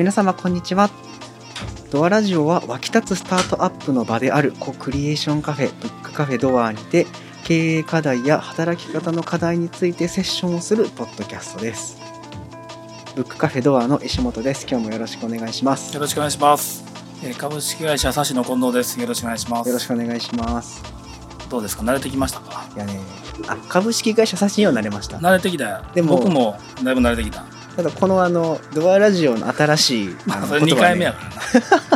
皆様こんにちはドアラジオは湧き立つスタートアップの場であるコクリエーションカフェブックカフェドアにて経営課題や働き方の課題についてセッションをするポッドキャストですブックカフェドアの石本です今日もよろしくお願いしますよろしくお願いします。えー株式会社サシの近藤です。よろしくお願いします。よろしくお願いしますどうですか？慣れてきましたか？いやねあ株式会社写真にはなれました慣れてきたよ。でも僕もだいぶ慣れてきた。ただこのあのドアラジオの新しいあのそれ2言葉ね。回目やから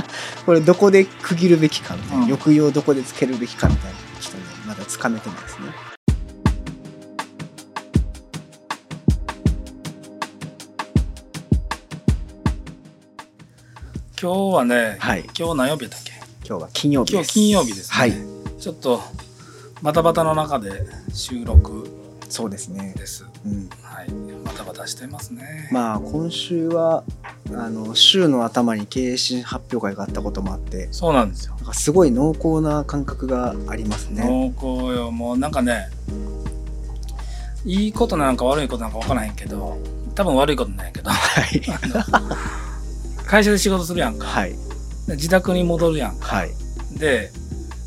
な。これどこで区切るべきかみたいな、うん。抑揚どこでつけるべきかみたいなちょっとねまだつかめてないですね。今日はね、はい。今日何曜日だっけ？今日は金曜日です。今日金曜日ですね。はい。ちょっとバタバタの中で収録そうですねです。うんはい。バタバタしてますね。まあ今週はあの週の頭に経営新発表会があったこともあってそうなんですよ。なんかすごい濃厚な感覚がありますね濃厚よ。もうなんかね、いいことなのか悪いことなのか分からへんけど、多分悪いことなんやけど、はい 会社で仕事するやんか。はいで自宅に戻るやんか。はいで、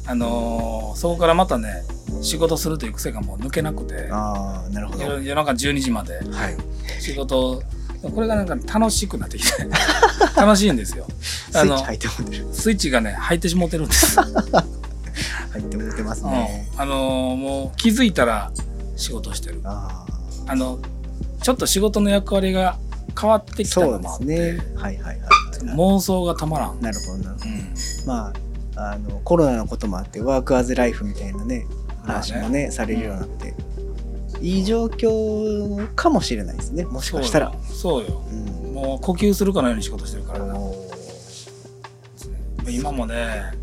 あのーそこからまたね仕事するという癖がもう抜けなくてああなるほど。夜夜中12時まではい。仕事をこれがなんか楽しくなってきて 楽しいんですよ。スイッチ入ってもてる。スイッチがね入ってしもてるんです、入ってもてますね、うん。あのーもう気づいたら仕事してる。あああのちょっと仕事の役割が変わってきたのもあって、すね。はいはいはい。はい妄想がたまらん、なるほどなるほど。うん。まああのコロナのこともあってワークアズライフみたいなね話もねされるようになって。いい状況かもしれないですね。もしかしたら。そうよ。そうん。もう呼吸するかのように仕事してるからな。今もね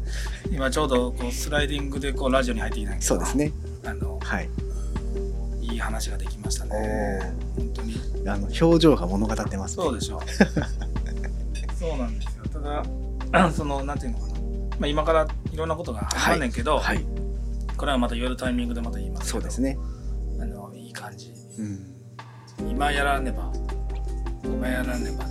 今ちょうどこうスライディングでこうラジオに入ってきたんやけどそうですね。あのはい。いい話ができましたね。本当に。あの表情が物語ってますね。そうでしょ そうなんですよ。ただ そのなんていうのかな、まあ、今からいろんなことが始まんねんけど、はいこれはまた言えるタイミングでまた言いますそうですね。あのいい感じ。うん。今やらねば今やらねば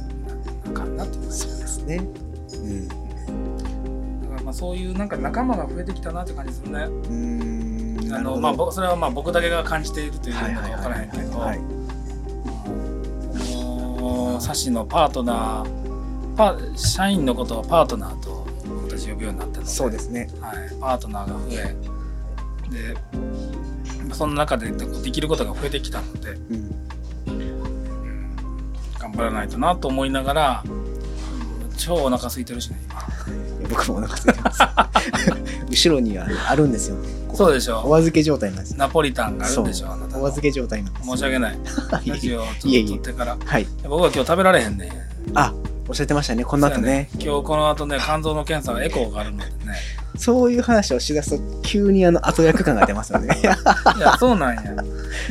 なかんなってそうですね。うん。だからまあそういうなんか仲間が増えてきたなって感じするね。うーん。あのまあ、僕それはまあ僕だけが感じているというのかはいはい分からへんけど、はい。もうサシのパートナーパ社員のことをパートナーと僕たち呼ぶようになったので。そうですね。はい、パートナーが増えでその中でできることが増えてきたので、うんうん頑張らないとなと思いながら超お腹空いてるしね僕もお腹空いてます。後ろにはあるんですよ。おそうでしょ。預け状態なんですナポリタンがあるんでしょあなお預け状態なんです申し訳ない。ラジオを撮ってから。はい。僕は今日食べられへんねん。あおっしゃってましたね。この後ね。そうや今日この後ね肝臓の検査がエコーがあるのでねそういう話をしだすと急にあの後役感が出ますよね。いやそうなんや。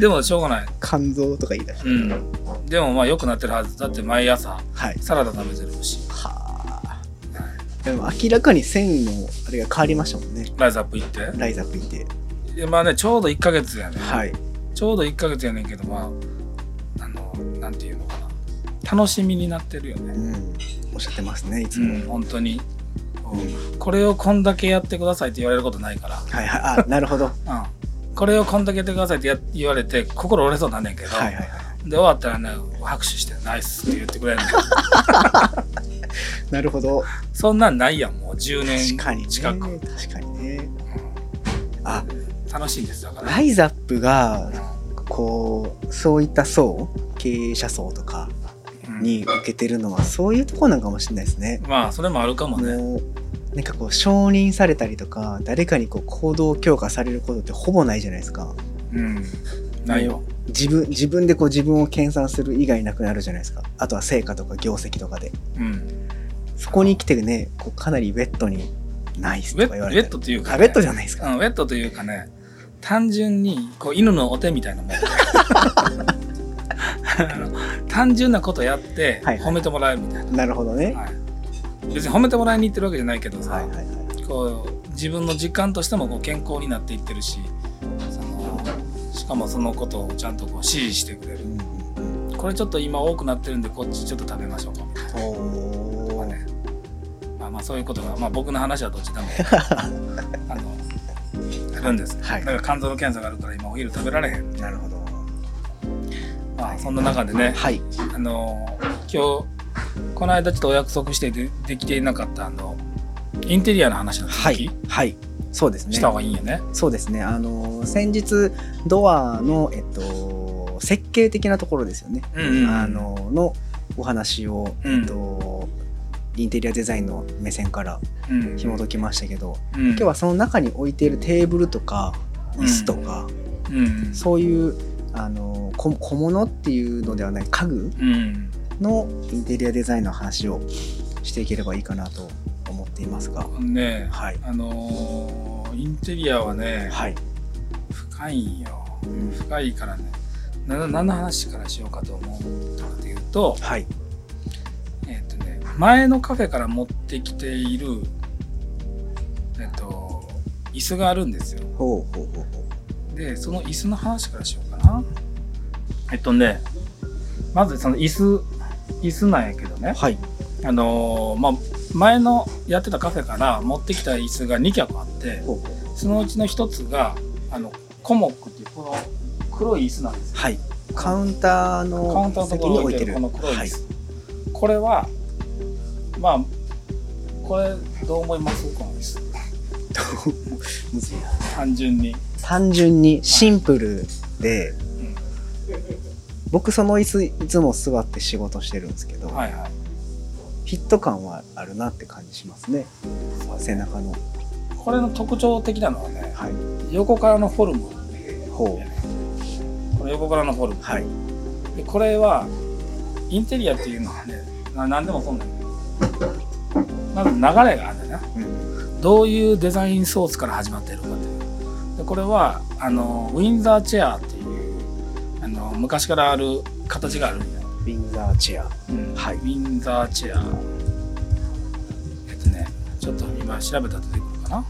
でもしょうがない。肝臓とか言い出して、うん。でもまあ良くなってるはず。だって毎朝はい。サラダ食べてるし。はあ。でも明らかに繊維のあれが変わりましたもんね。ライズアップ行って。ライザップいて。でまあねちょうど1ヶ月やね、はい。ちょうど1ヶ月やねんけどまああのなんていうのかな。楽しみになってるよね。うん。おっしゃってますねいつうも、ん本当に、うんこれをこんだけやってくださいって言われることないから。はいはい。あなるほど。は うん、これをこんだけやってくださいってや言われて心折れそうなんねんけど、いはいはい。で終わったらね拍手して「ナイス」って言ってくれるの。なるほど。そんなんないやんもう。10年確かにね。近く、確かにね。あ。楽しいんですだから、ライザップがうこうそういった層？経営者層とかん。に受けてるのはそういうところなんかもしれないですね。まあそれもあるかもねなんかこう承認されたりとか誰かにこう行動強化されることってほぼないじゃないですか。うんないよ自分自分でこう自分を研鑽する以外なくなるじゃないですか。あとは成果とか業績とかで。うんそこに来てねこうかなりウェットにナイスウェッウェとか言われてットというか、あウェットじゃないですか。うん、ウェットというかね単純にこう犬のお手みたいなもん 単純なことやってはいはい褒めてもらえるみたいな、なるほどね。はい別に褒めてもらいに行ってるわけじゃないけどさ、はいはいはい。こう自分の実感としてもこう健康になっていってるしそのしかもそのことをちゃんとこう支持してくれる。うんうんうん。これちょっと今多くなってるんでこっちちょっと食べましょうかみたいな。おまあ、そういうことが、まあ、僕の話はどっちでも あのあるんです、はい。だから肝臓の検査があるから今お昼食べられへん、なるほど。まあ、そんな中でね、はい。あの今日この間ちょっとお約束してでできていなかったあのインテリアの話の続き、はいはい。そうですね。した方がいいんやね。そうですね。あの先日ドアのえっと設計的なところですよね、うんうんあののお話を、うん。えっとインテリアデザインの目線からうん紐解きましたけど、うん。今日はその中に置いているテーブルとか椅子とか、うんそういうあの小小物っていうのではない家具うんのインテリアデザインの話をしていければいいかなと思っていますが。うんねはい。あのーインテリアはねはい、深いんよ。うん。深いからね。な何の話からしようかと思ったかというとはい。えっ、とね前のカフェから持ってきているえっ、と椅子があるんですよ。ほうほうほうほでその椅子の話からしようかな。えっとねまずその椅子椅子なんやけどね。うはい。あのーまあ前のやってたカフェから持ってきた椅子が2脚あってそのうちの1つがあのコモックっていうこの黒い椅子なんですよ。はい。カウンターカウンターのところに置いてるこの黒い椅子、はい。これはまあこれどう思います？この椅子。単純に、単純にシンプルで。うん僕その椅子いつも座って仕事してるんですけど、はいはい。フィット感はあるなって感じしますね。背中の。これの特徴的なのはねはい。横からのフォルム。ほこれ横からのフォルム。うはい。でこれはインテリアっていうのはねな何でもそうなんだ。まず流れがあるんだよな。うん。どういうデザインソースから始まっているかという。でこれはあのウィンザーチェアって昔からある形があるんだよ、ウィンザーチェア。うん。はい。ウィンザーチェア。えっとねちょっと今調べたら出てくるかな。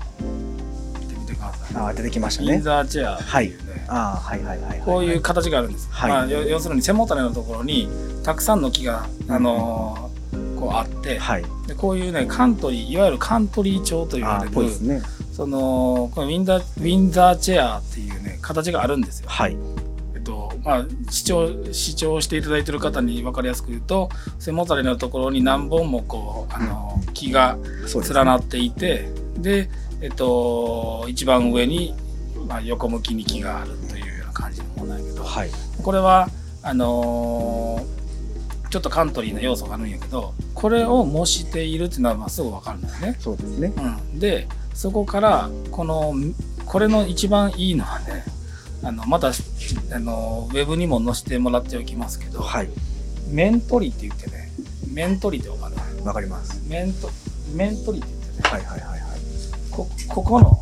見てみてください、あー出てきましたウィンねザーチェア。ってい。うね、ああはいはいはいはい。こういう形があるんです、はい。まあ、要要するに背もたれのところにたくさんの木が、あのーこうあって、はい。でこういうねカントリーいわゆるカントリー調と言われるね。そのこのウィンザーウィンザーチェアっていうね形があるんですよ。はい。えっとまあ視聴視聴していただいている方に分かりやすく言うと背もたれのところに何本もこうあの木が連なっていてでえっと一番上に、まあ、横向きに木があるというような感じのものなんやけどはい。これはあのーちょっとカントリーな要素があるんやけどこれを模しているっていうのはまあすぐ分かるんだよね。そうですね。うん、でそこからこのこれの一番いいのはねあのまたあのウェブにも載せてもらっておきますけど、はい。面取りって言ってね面取りって分かる？わかります。面と面取りって言ってね。はいはいはいはい。こここのこ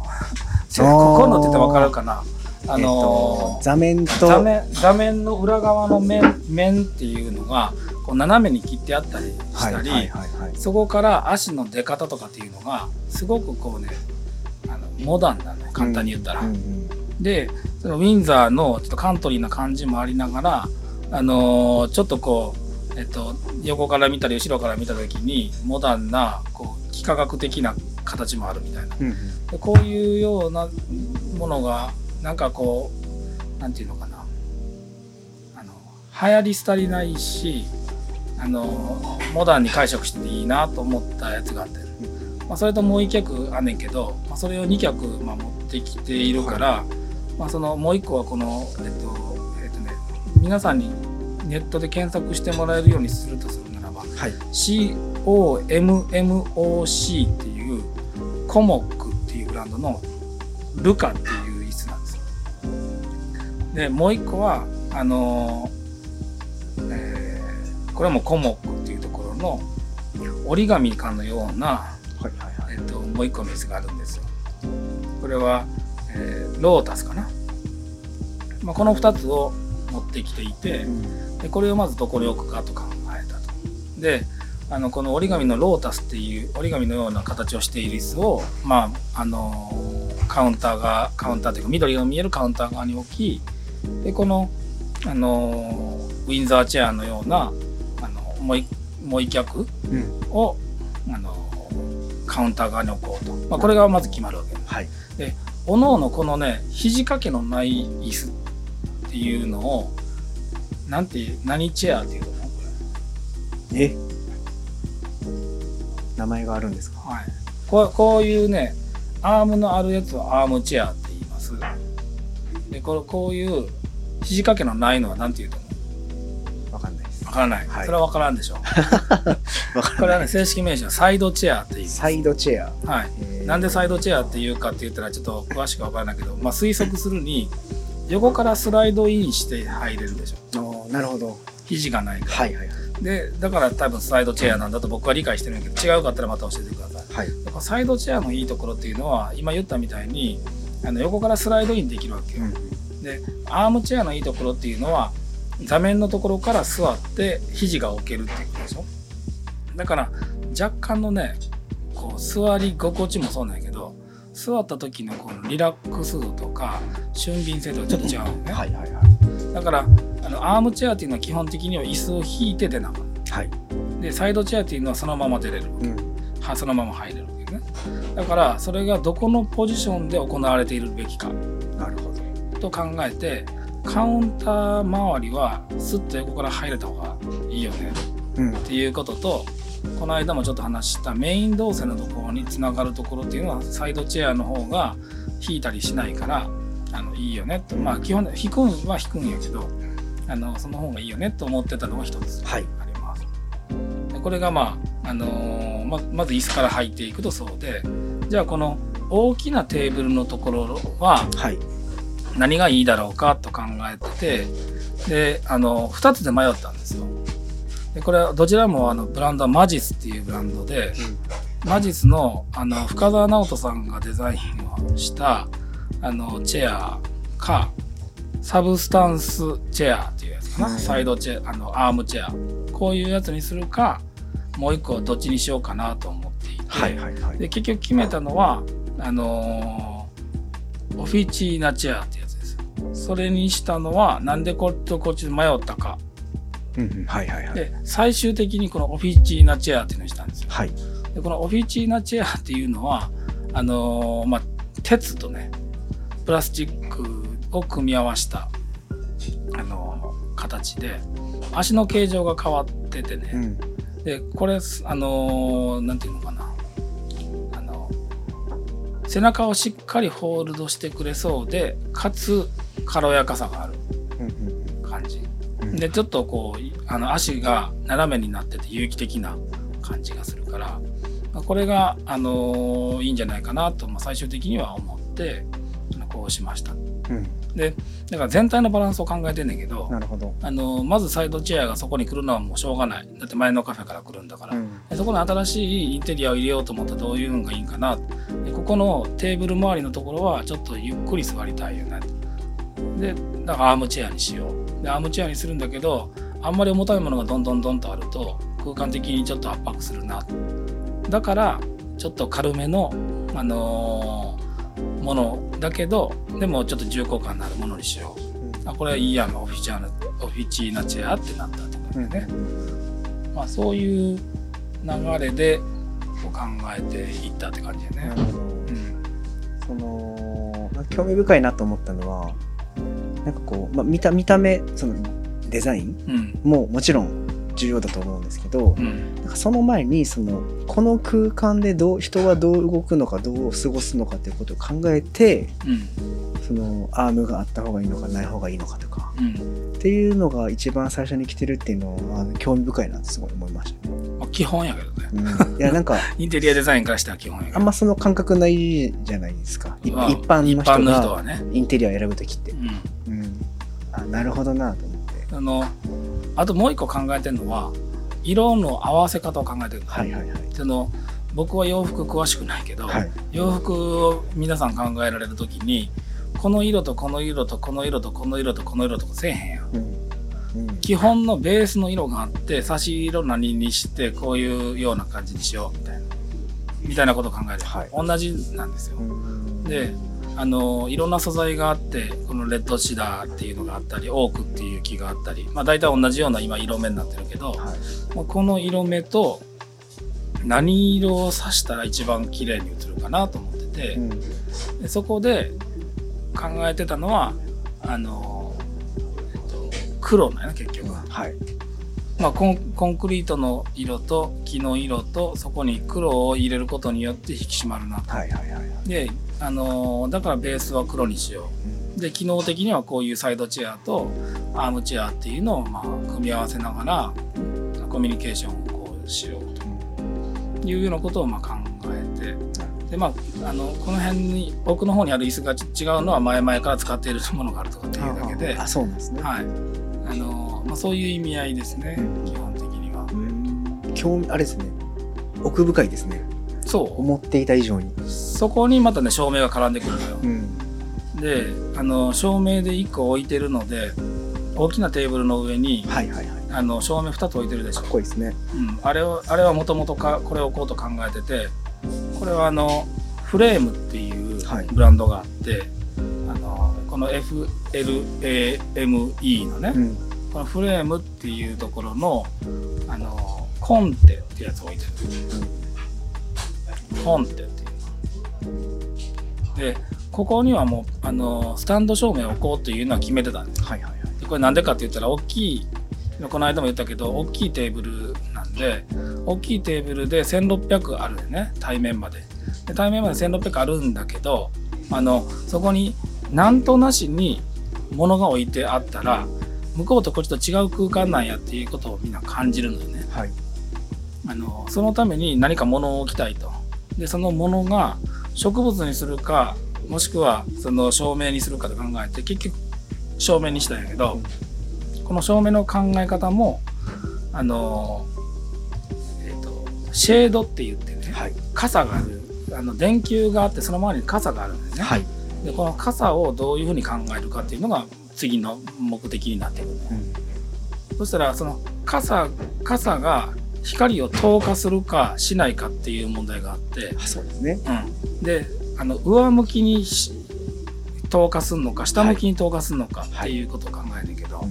このって言って分かるかな？あのと座面と座面座面の裏側の面面っていうのがこう斜めに切ってあったりしたり、はいはいはいはい。そこから足の出方とかっていうのがすごくこうねあのモダンなの簡単に言ったら。うんうん。でそのウィンザーのちょっとカントリーな感じもありながら、あのーちょっとこう、えっと、横から見たり後ろから見た時にモダンなこう幾何学的な形もあるみたいな。うんうん。でこういうようなものがなんかこうなんていうのかな。あの流行り廃りないしあのモダンに解釈していいなと思ったやつがあって、まあ、それともう一脚あんねんけど、まあ、それを2脚、まあ、持ってきているから、まあ、そのもう一個はこのえっとえっとね皆さんにネットで検索してもらえるようにするとするならばはい COMMOC っていうコモックっていうブランドのルカっていう椅子なんですよ。でもう一個はあのーえーこれもコモックっていうところの折り紙かのような、はいはいはいえっともう一個の椅子があるんですよ。これは、えーロータスかな。まあ、この2つを持ってきていて、でこれをまずどこに置くかと考えたと。であのこの折り紙のロータスっていう折り紙のような形をしている椅子を、まああのカウンターがカウンターというか緑が見えるカウンター側に置きでこの、あのウィンザーチェアのようなあのもう一もう一脚うん。を、あのカウンター側に置こうと、まあ、これがまず決まるわけ。はいおのおのこのね肘掛けのない椅子っていうのをなんていう何チェアっていうの？こえ？名前があるんですか？れ、はい、こうこういうねアームのあるやつはアームチェアって言います。でこれこういう肘掛けのないのは何て言うと？わからない、はい。それはわからんでしょ わこれはね正式名称はサイドチェアって言います。サイドチェア。はい。えー。なんでサイドチェアっていうかって言ったらちょっと詳しくわからないけど、まあ、推測するに横からスライドインして入れるでしょなるほど。肘がないから、はいはいはい。でだから多分スライドチェアなんだと僕は理解してるんやけど違うかったらまた教えてください。はい。だからサイドチェアのいいところっていうのは今言ったみたいにあの横からスライドインできるわけよ、でアームチェアのいいところっていうのは座面のところから座って肘が置けるっていうことでしょ？だから若干のねこう座り心地もそうなんやけど座った時のこのリラックス度とか俊敏性とかちょっと違うのね、はいはいはい。だからあのアームチェアっていうのは基本的には椅子を引いて出なはい。でサイドチェアっていうのはそのまま出れる。うん。はそのまま入れるわけね。だからそれがどこのポジションで行われているべきか。なるほど。と考えてカウンター周りはスッと横から入れた方がいいよね。うん。っていうこととこの間もちょっと話したメイン動線のところにつながるところっていうのはサイドチェアの方が引いたりしないからあのいいよね。とまあ基本引くんは引くんやけどあのその方がいいよねと思ってたのが一つはい。あります。でこれがまあ、あのーままず椅子から入っていくとそうでじゃあこの大きなテーブルのところははい何がいいだろうかと考えててであの2つで迷ったんですよ。でこれはどちらもあのブランドはマジスっていうブランドでマジスのあの深澤直人さんがデザインをしたあのチェアかサブスタンスチェアっていうやつかな、うんサイドチェアあのアームチェア。こういうやつにするかもう一個どっちにしようかなと思っていて、はいはいはい。で結局決めたのはあのーオフィチーナチェアってやつです。よそれにしたのはなんでこっちとこっちで迷ったか。うんうん。はいはいはい。で最終的にこのオフィチーナチェアっていうのにしたんですよ。はい。でこのオフィチーナチェアっていうのはあのーまあ鉄とねプラスチックを組み合わせた、あのー形で足の形状が変わっててね、うん。でこれあのーなんていうのかな背中をしっかりホールドしてくれそうでかつ軽やかさがあるうん感じ。うん。でちょっとこういあの足が斜めになってて有機的な感じがするから、まあこれが、あのーいいんじゃないかなと、まあ、最終的には思ってこうしました。うんでだから全体のバランスを考えてんねんけど、なるほど。あのーまずサイドチェアがそこに来るのはもうしょうがない。だって前のカフェから来るんだから、うん。でそこに新しいインテリアを入れようと思ったらどういうのがいいんかな。でここのテーブル周りのところはちょっとゆっくり座りたいよね。でだからアームチェアにしよう。でアームチェアにするんだけどあんまり重たいものがどんどんどんとあると空間的にちょっと圧迫するな。だからちょっと軽めの、あのーものだけどでもちょっと重厚感のあるものにしよう。あこれはいいやんオフィチャーナオフィチーナチェアってなったってことうんまあ、そういう流れでこう考えていったって感じだよね。なるほど。うん。そのまあ興味深いなと思ったのはなんかこう、まあ、見た見た目そのデザインうん。ももちろん重要だと思うんですけど、うん。なんかその前にそのこの空間でどう人はどう動くのかどう過ごすのかっていうことを考えてうん。そのアームがあった方がいいのかない方がいいのかとかうん。っていうのが一番最初に来てるっていうのはあの興味深いなってすごい思いましたね。まあ、基本やけどね。うん、いやなんか インテリアデザインからしたら基本やけど。あんまその感覚ないじゃないですか。一般の一般の人人がはね、インテリアを選ぶ時って。うん、うん、あなるほどなと思って。あのあともう一個考えてるのは色の合わせ方を考えてる。のはいはいはい。その僕は洋服詳しくないけど、はい、洋服を皆さん考えられる時にこの色とこの色とこの色とこの色とこの色とかせえへんやん。うん。うん、基本のベースの色があって差し色何にしてこういうような感じにしようみたいなみたいなことを考える、はい。同じなんですよ。うん。であのいろんな素材があってこのレッドシダーっていうのがあったりオークっていう木があったりまあ大体同じような今色目になってるけど、はい。まあこの色目と何色を刺したら一番綺麗に映るかなと思ってて、うん。でそこで考えてたのはあの、えっと、黒なんやな結局。は、はい。まあ、コンコンクリートの色と木の色とそこに黒を入れることによって引き締まるなと。はいはいはい。であのだからベースは黒にしよう。で機能的にはこういうサイドチェアとアームチェアっていうのをまあ組み合わせながらコミュニケーションをこうしようというようなことをまあ考えて。でまああのこの辺に奥の方にある椅子がち違うのは前々から使っているものがあるとかっていうだけで、あそうなんですね、はい。あのまあ、そういう意味合いですねうん基本的には。うん。興味あれですね。奥深いですねそ思っていた以上に。うそこにまたね照明が絡んでくるのよ。ん。であの照明で1個置いてるので大きなテーブルの上にはいはいはい。あの照明2つ置いてるでしょ。かっ、こいいですね。うん、あれをあれはもともとこれを置こうと考えててこれはあのフレームっていうはい。ブランドがあって、あのこの FLAME のね、うん。このフレームっていうところのあのコンテってやつを置いてるコンテっていう。のでここにはもうあのスタンド照明を置こうっていうのは決めてたんです。はいはいはい。でこれなんでかって言ったら大きいこの間も言ったけど大きいテーブルなんで大きいテーブルで1600あるよね対面まで。で対面まで1600あるんだけどあのそこになんとなしに物が置いてあったら向こうとこっちと違う空間なんやっていうことをみんな感じるのよね。はい。あのそのために何か物を置きたいとでその物が植物にするかもしくはその照明にするかと考えて結局照明にしたんやけど、この照明の考え方もあの、えー、とシェードって言ってね、はい。傘がある。あの電球があってその周りに傘があるんですね、はい。でこの傘をどういうふうに考えるかっていうのが次の目的になってくる、そしたらその傘傘が光を透過するかしないかっていう問題があって、あそうですね。うん、であの上向きにし透過するのか下向きに透過するのかっていうことを考えるけど、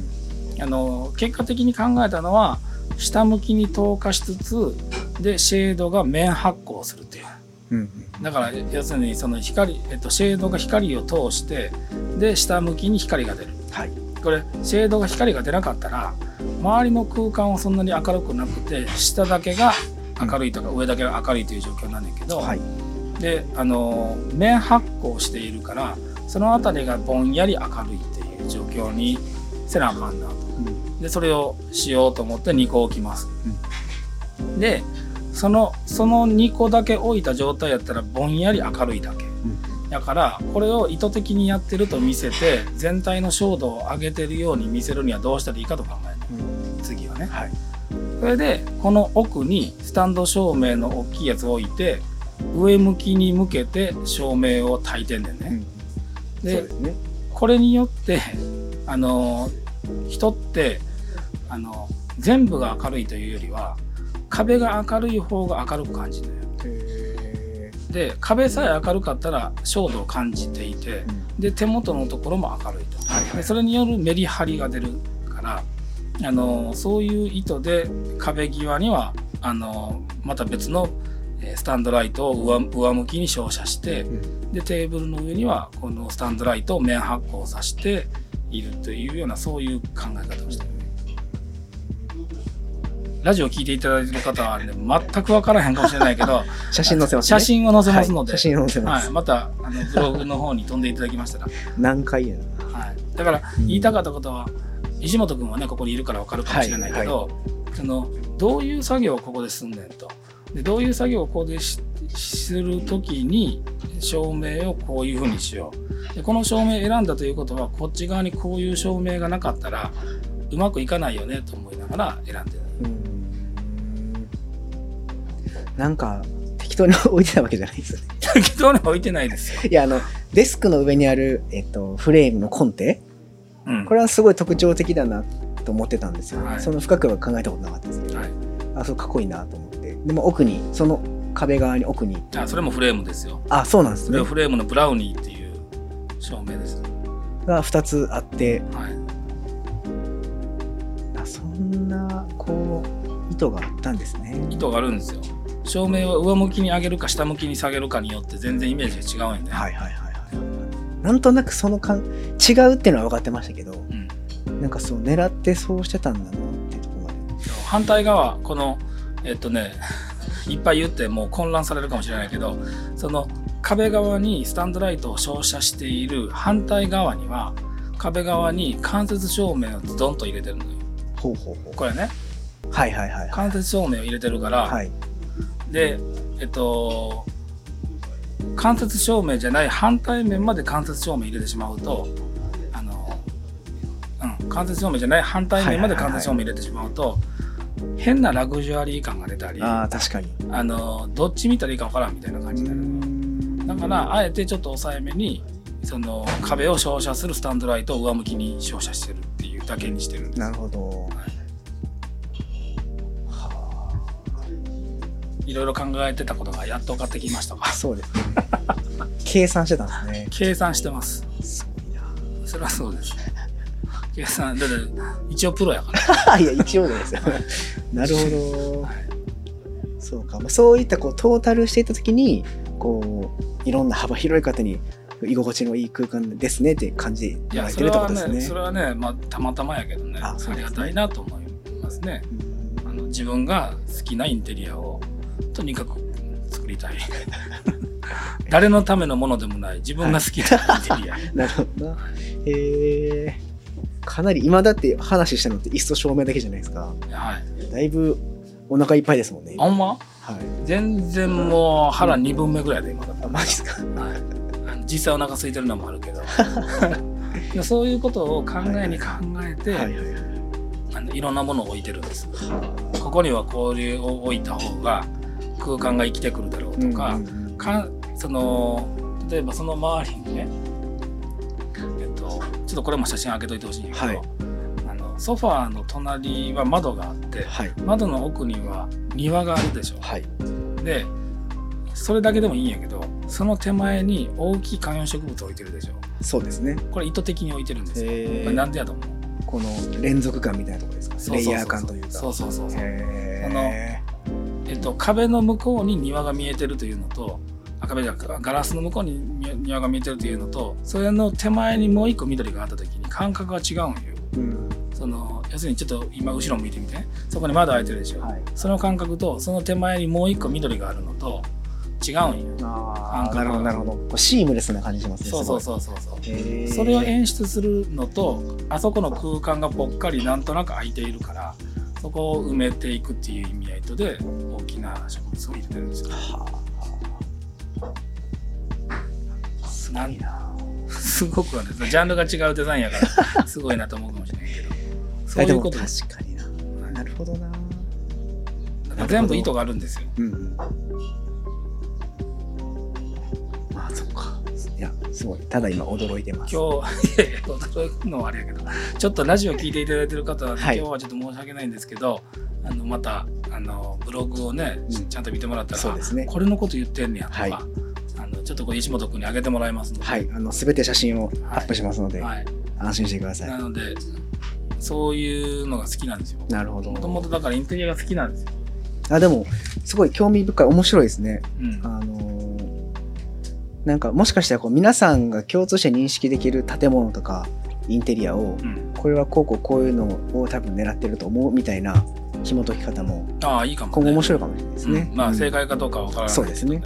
あの結果的に考えたのは下向きに透過しつつでシェードが面発光するっていう。うん。だから要するにその光、えっと、シェードが光を通してで下向きに光が出る。はいこれシェードが光が出なかったら周りの空間はそんなに明るくなくて下だけが明るいとか上だけが明るいという状況なんだけど、はい。であの面発光しているからその辺りがぼんやり明るいっていう状況にせなあかんなと。うん。でそれをしようと思って2個置きます、でそのその2個だけ置いた状態やったらぼんやり明るいだけ、だからこれを意図的にやってると見せて全体の照度を上げてるように見せるにはどうしたらいいかと考える。うん。次はね。はい。それでこの奥にスタンド照明の大きいやつを置いて上向きに向けて照明を焚いてんねんね、うん。そうでね。これによってあの人ってあの全部が明るいというよりは壁が明るい方が明るく感じるのよ。へで壁さえ明るかったら照度を感じていてーで手元のところも明るいと、はいはい。でそれによるメリハリが出るからあのそういう意図で壁際にはあのまた別のえースタンドライトを上上向きに照射してうん。でテーブルの上にはこのスタンドライトを面発光させているというようなそういう考え方をしてるラジオを聞いていただいている方は、ね、全く分からへんかもしれないけど 写真載せますね。写真を載せますので、はい写真載せます、はい、またあのブログの方に飛んでいただきましたら、何回やな。はい、だからうん。言いたかったことは、石本君はねここにいるから分かるかもしれないけど、そのどういう作業をここですんねんと。でどういう作業をここでしする時に照明をこういうふうにしよう。でこの照明選んだということはこっち側にこういう照明がなかったらうまくいかないよねと思いながら選んでる。うーんなんか適当に置いてたわけじゃないですよね。適当に置いてないですよ、いやあのデスクの上にある、えっと、フレームのコンテ。うん、これはすごい特徴的だなと思ってたんですよ、はい。その深くは考えたことなかったですけど、はい。あそうかっこいいなと思って。でも奥にその壁側に奥に。あそれもフレームですよ。あそうなんですね。それはフレームのブラウニーっていう照明です、が2つあって。はい、あそんなこう意図があったんですね。意図があるんですよ照明を上向きに上げるか下向きに下げるかによって全然イメージが違うんよね、はいはいはいはい。なんとなくその感違うっていうのは分かってましたけどうん、なんかそう狙ってそうしてたんだなっていうところまで。反対側このえっとね いっぱい言ってもう混乱されるかもしれないけどその壁側にスタンドライトを照射している反対側には壁側に間接照明をドンと入れてるのよ。ほうほうほう。これね。はいはいはいはい。間接照明を入れてるから、はいでえっと間接照明じゃない反対面まで間接照明入れてしまうとあの、うん、間接照明じゃない反対面まで間接照明入れてしまうと、変なラグジュアリー感が出たりああ確かに。あのどっち見たらいいかわからんみたいな感じになる。ん。だからあえてちょっと抑えめにその壁を照射するスタンドライトを上向きに照射してるっていうだけにしてるんです。なるほど。いろいろ考えてたことがやっと分かってきましたそうですね。計算してたんですね。計算してます。すごいなそれはそうです。計算だって一応プロやから。いや一応ですよ。なるほど。はいそうか、まあ、そういったこうトータルしていった時にこういろんな幅広い方に居心地のいい空間ですねって感じいでられてるってことですね。ねそれはね、まあ、たまたまやけどね。あね。りがたいなと思いますね。うん。あの自分が好きなインテリアをとにかく作りたい。誰のためのものでもない。自分が好きなインテリア、なるほどな。へえかなり今だって話したのっていっそ照明だけじゃないですか。はい。だいぶお腹いっぱいですもんね。あんま？はい。全然もう腹2分目ぐらいで今だった。あマジですか？はい、実際お腹空いてるのもあるけど。で そういうことを考えに考えて、はいはいはい。あのいろんなものを置いてるんです。ここにはこれを置いた方が空間が生きてくるだろうとか,、うんうんうん。かその例えばその周りにねえっとちょっとこれも写真開けといてほしいんやけど、はい。あのソファーの隣は窓があってはい。窓の奥には庭があるでしょ。はい。でそれだけでもいいんやけどその手前に大きい観葉植物を置いてるでしょ。そうですね。これ意図的に置いてるんですよ。なんでやと思う？この連続感みたいなところですか？そうそうそうレイヤー感というか。そうそうそうそう。へあのえっと、壁の向こうに庭が見えてるというのとあ壁じゃガラスの向こうにみ庭が見えてるというのとそれの手前にもう一個緑があった時に感覚が違うんようん。その要するにちょっと今後ろ向いてみてねそこに窓開いてるでしょ、はい。その感覚とその手前にもう一個緑があるのと違うんよあなるほどなるほど。シームレスな感じしますね。そうそうう。そうそうそうそれを演出するのとあそこの空間がぽっかりなんとなく空いているからそこを埋めていくっていう意味合いとで大きな植物を入れてるんですよはあ。すごいな。すごくはねジャンルが違うデザインやから すごいなと思うかもしれないけどそういうことです確かにな。なるほどな。全部意図があるんですようんうん。まあそっか。いや、すごい。ただ今驚いてます。今日いやいや驚くのはあれやけどちょっとラジオ聞いていただいてる方は、ねはい今日はちょっと申し訳ないんですけどあのまたあのブログをね、うんちゃんと見てもらったらそうですね。これのこと言ってんねやとか、はいあのちょっとこれ石本君にあげてもらいますので、はい。あの、すべて写真をアップしますので、はい安心してくださ。ないのでそういうのが好きなんですよなるほども。ともとだからインテリアが好きなんですよ、あ、でも、すごい興味深い、面白いですね。うんあのーなんかもしかしたらこう皆さんが共通して認識できる建物とかインテリアをうん、これはこうこうこういうのを多分狙ってると思うみたいな紐解き方もああいいかも、ね、今後面白いかもしれないですね。うん。まあうん。正解かどうかわからない。そうですね。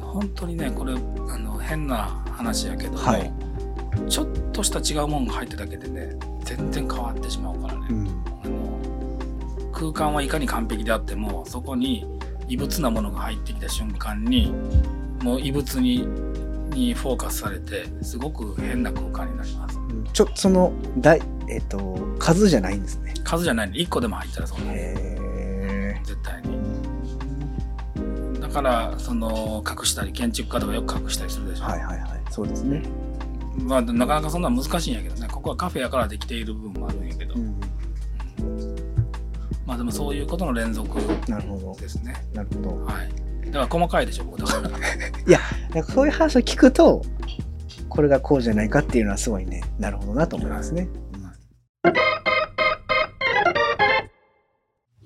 本当にねこれあの変な話やけども、はい。ちょっとした違うものが入っただけでね全然変わってしまうからね、うん。あの空間はいかに完璧であってもそこに異物なものが入ってきた瞬間にもう異物ににフォーカスされてすごく変な空間になります。うんちょっとその大えっ、と数じゃないんですね。数じゃないの。1個でも入ったらそうな絶対に。だからその隠したり建築家とかよく隠したりするでしょ、はいはいはい。そうですね。まあ、なかなかそんな難しいんやけどねここはカフェやからできている部分もあるんやけど、うん。まあでもそういうことの連続なるほど。ですね。なるほど。はいだから細かいでしょ僕だからなんかそういう話を聞くとこれがこうじゃないかっていうのはすごいねなるほどなと思いますね。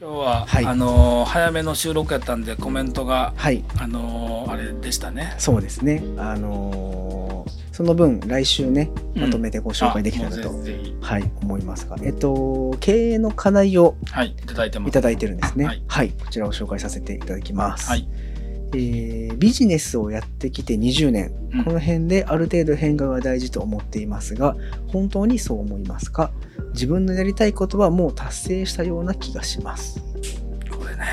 今日ははい。あのー早めの収録やったんでコメントがはい。あのーあれでしたね。そうですね。あのーその分来週ねうん。まとめてご紹介できたらと、うぜひぜひ。はい思いますがえっと経営の課題をはいいただいてます。いただいてるんですね。はい。はい、こちらを紹介させていただきます、はいえービジネスをやってきて20年、うん。この辺である程度変化が大事と思っていますが本当にそう思いますか？自分のやりたいことはもう達成したような気がします。これね、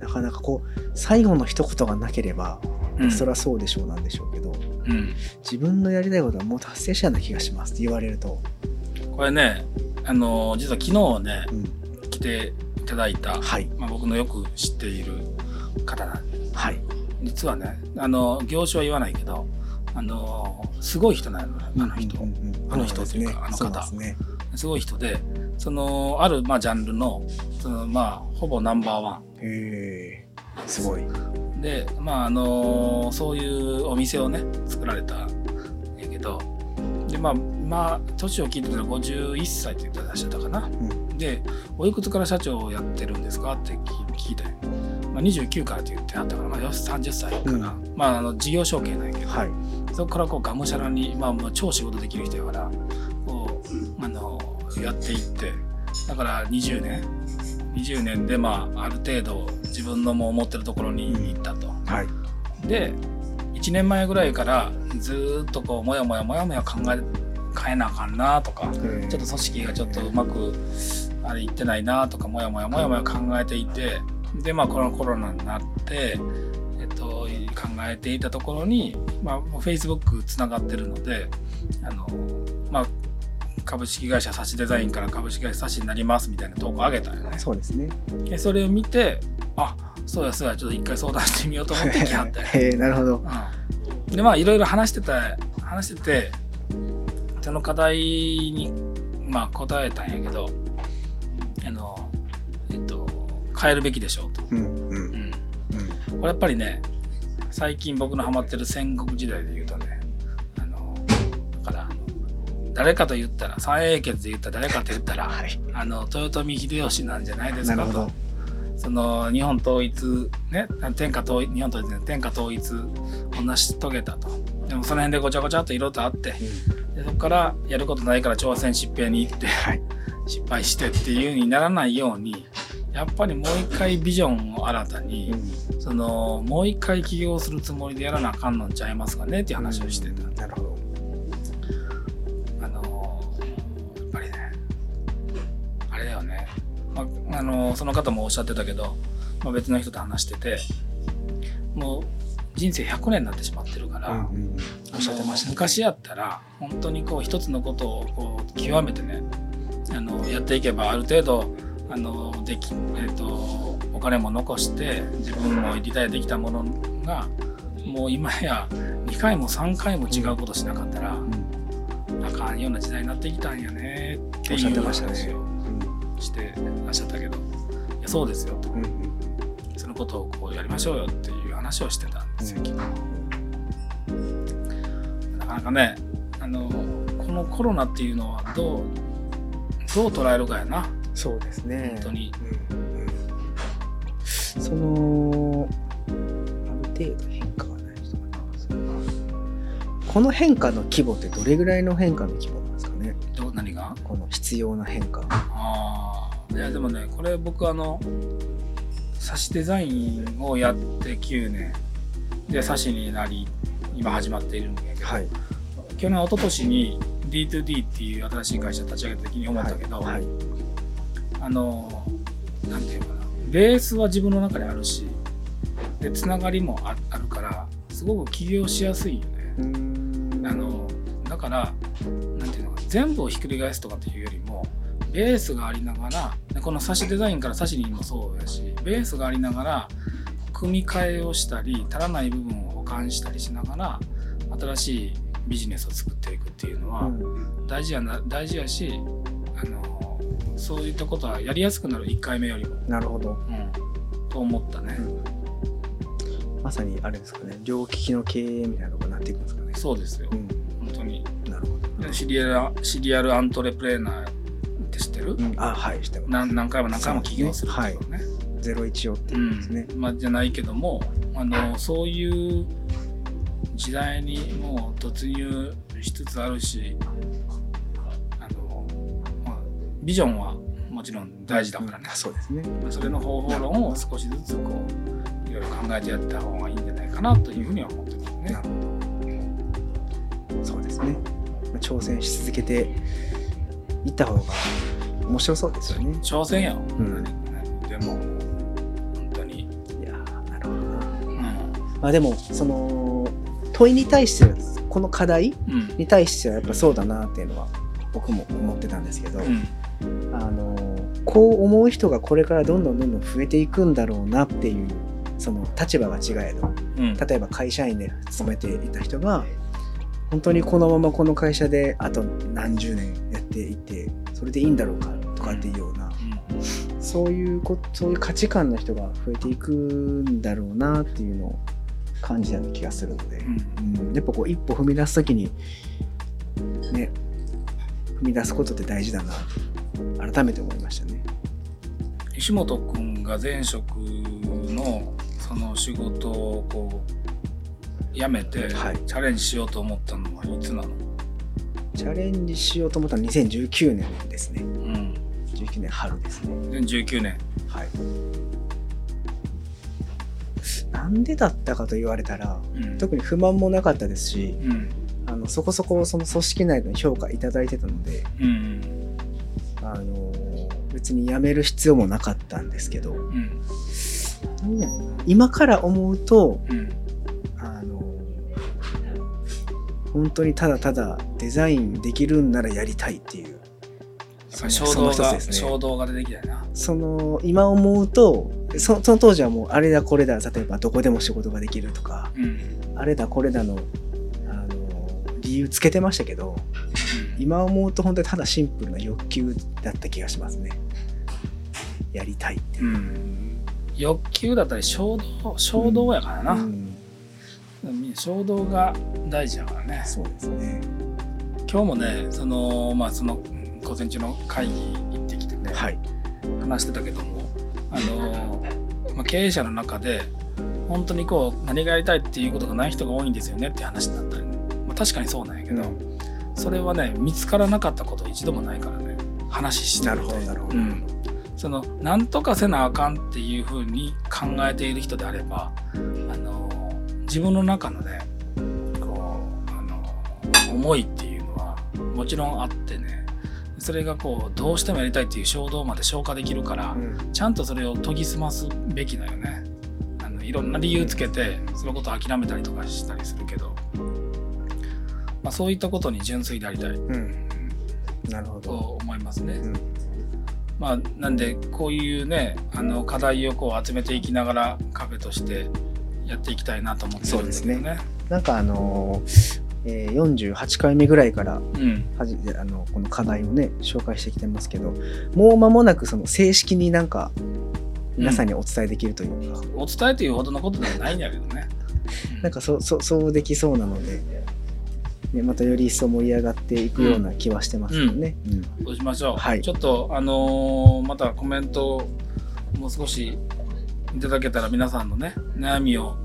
なかなかこう最後の一言がなければ、うん。そりゃそうでしょうなんでしょうけどうん、自分のやりたいことはもう達成したような気がします。って言われると、これねあのー実は昨日ねうん、来ていただいた、はい。まあ、僕のよく知っている方なんではい。実はねあの業種は言わないけどあのすごい人なのよあの人、うんうん。うんあの人そうですねっていうかあの方。すね。すごい人でそのある、まあ、ジャンルのその、まあ、ほぼナンバーワへえすごい。ンで、まああのそういうお店をね作られたんやけどでまあまあ年を聞いてたら51歳って言ってらっしゃったかな、ん。でおいくつから社長をやってるんですかって聞聞いたよ、まあ、29からって言ってあったから、まあ、よし30歳かな、まああの事業承継なんやけど、はい。そこからこうがむしゃらに、まあ、もう超仕事できる人やからこうあのやっていって。だから20年。20年でまあある程度自分のもう思ってるところに行ったと。はい。で1年前ぐらいからずーっとこうもやもやもやもや考え変えなあかんなとかちょっと組織がちょっとうまくあれいってないなとかもやもやもやもや考えていてでまあこのコロナになって、えっと、考えていたところに、まあ、フェイスブックつながってるのであの、まあ、株式会社サシデザインから株式会社サシになりますみたいな投稿上げたよね。そうですねでそれを見てあそうやそうやちょっと一回相談してみようと思って 来はったよ。へえなるほどうんでまあいろいろ話してた話しててその課題にまあ答えたんやけどあのえっと変えるべきでしょうと、うんうん。うん、うん。これやっぱりね最近僕のハマってる戦国時代で言うとねあのだから誰かと言ったら三英傑で言ったら誰かと言ったら、はい。あの豊臣秀吉なんじゃないですかと。その日本統一ね天下統一日本統一ね天下統一を成し遂げたと。でもその辺でごちゃごちゃっといろいろとあってでそこからやることないから朝鮮疾病に行ってはい。失敗してっていう風にならないようにやっぱりもう一回ビジョンを新たに、そのもう一回起業するつもりでやらなあかんのんちゃいますかねっていう話をしてた。なるほど。あのやっぱりねあれだよね、まあ、あのその方もおっしゃってたけど、まあ、別の人と話しててもう人生100年になってしまってるから、うんうんおっしゃってました昔やったら本当にこう一つのことをこう極めてねあのやっていけばある程度あのでき、えっとお金も残して自分もリタイアできたものがもう今や2回も3回も違うことしなかったら、あかんような時代になってきたんやねっておっしゃっいうてましたね。話をしてらっしゃったけど。いやそうですよと。うんうん。そのことをこうやりましょうよっていう話をしてたんですよ、昨日なかなかねあのこのコロナっていうのはどうどう捉えるかやなそうですね。本当に。うんうんそのある程度変化がない人がいます。この変化の規模ってどれぐらいの変化の規模なんですかね？どう何が？この必要な変化。ああいやでもねこれ僕あのサシデザインをやって9年。でサシになり今始まっているんだけど、はい。去年一昨年に D2D っていう新しい会社立ち上げた時に思ったけど、はいあのなんていうかなベースは自分の中にあるしでつながりもああるからすごく起業しやすいよね。あのだからなんていうのかな全部をひっくり返すとかっていうよりもベースがありながらでこのサシデザインからサシにもそうやしベースがありながら組み替えをしたり足らない部分を補完したりしながら新しいビジネスを作っていくっていうのはうん大事やな大事やしあのそういったことはやりやすくなる1回目よりも、なるほど。うん、と思ったね、まさにあれですかね。両利きの経営みたいなのがなっていくんですかね。そうですよ。うん。本当に。なるほど。でシリアルシリアルアントレプレーナーって知ってる、うん。あはいしてます。何何回も何回も起業するってい。うのね01をっていうことですね。まあ、じゃないけどもあのそういう時代にもう突入しつつあるしビジョンはもちろん大事だからね、そうですね。それの方法論を少しずつこういろいろ考えてやった方がいいんじゃないかなというふうには思ってますねな。るほど。そうですね。まあ挑戦し続けていった方が面白そうですよね。挑戦や、んでも本当に、いやーなるほどな。うんまあでもその問いに対してこの課題うんに対してはやっぱそうだなっていうのは僕も思ってたんですけど、うんあのこう思う人がこれからどんどんどんどん増えていくんだろうなっていうその立場が違えど。うん。例えば会社員で勤めていた人が本当にこのままこの会社であと何十年やっていってそれでいいんだろうかとかっていうようなそういうこそういう価値観の人が増えていくんだろうなっていうのを感じたような気がするので、うん。うん、やっぱこう一歩踏み出す時にね踏み出すことって大事だな改めて思いましたね。石本君が前職のその仕事をこう辞めてはいチャレンジしようと思ったのはいつなの、チャレンジしようと思ったのは2019年ですね。うん、19年春ですね。2019年はい。なんでだったかと言われたら、うん特に不満もなかったですし、うんあのそこそこその組織内での評価いただいてたので、うんあの別に辞める必要もなかったんですけど、うん。今から思うと、うん。あの本当にただただデザインできるんならやりたいっていう。衝動が、ね。衝動が出てきたよな。その今思うとそその当時はもうあれだこれだ例えばどこでも仕事ができるとかうん。あれだこれだのあの理由つけてましたけど今思うと本当にただシンプルな欲求だった気がしますね。やりたいっていう。う、ん。欲求だったり衝動衝動やからな、うん。衝動が大事やからね。そうですね。今日もねそのまあそのうん午前中の会議行ってきてね、はい。話してたけどもあの、まあ、経営者の中で本当にこう何がやりたいっていうことがない人が多いんですよねって話になったり、まあ、確かにそうなんやけど、うんそれはね見つからなかったこと一度もないからね。話してなるほどなるほど、うん、その何とかせなあかんっていうふうに考えている人であればあの自分の中のねこうあの思いっていうのはもちろんあってね。それがこうどうしてもやりたいっていう衝動まで消化できるから、うん。ちゃんとそれを研ぎ澄ますべきだよね。あのいろんな理由つけてそのことを諦めたりとかしたりするけど、まあ、そういったことに純粋でありたい。うん。なるほとど、思いますね。うん。まあ、なんでこういうねあの課題をこう集めていきながらカフェとしてやっていきたいなと思ってるんですけどね。なんかあのーえー48回目ぐらいからうん。はじあのこの課題をね紹介してきてますけどもう間もなくその正式になんか皆さんにお伝えできるというか、お伝えというほどのことではないんやけどね。なんかそうそうそうできそうなので、ね、またより一層盛り上がっていくような気はしてますよね。うんどうしましょう。はいちょっとあのーまたコメントをもう少しいただけたら皆さんのね悩みを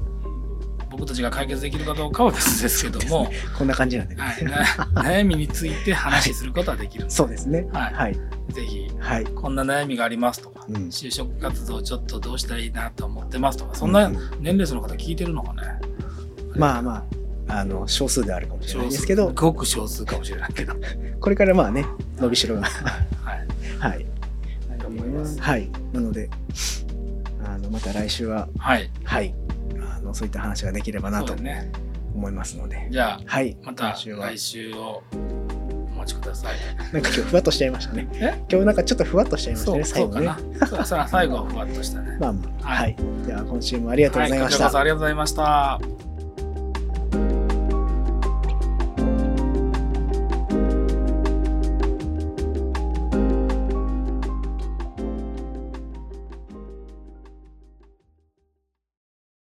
僕たちが解決できるかどうかは別ですけども、こんな感じなんでね。はい、な悩みについて話することはできるので、そうですね。はいはい。ぜひはい。こんな悩みがありますとか、うん就職活動ちょっとどうしたらいいなと思ってますとかそんなうん年齢層の方聞いてるのかね、まあまあ、あの、少数であるかもしれないですけど、ごく少数かもしれないけど、これからまあね、伸びしろが。はい、はい。と思います。はい。なので、あの、また来週は、はい、はい。あの、そういった話ができればなと。思いますので。じゃあはい。また来週は来週をお待ちください。なんか今日ふわっとしちゃいましたね。え？今日なんかちょっとふわっとしちゃいましたね、最後ね。最後はふわっとしたね。まあまあ、はいはい。では今週もありがとうございましたはこちらこそ。ありがとうございました。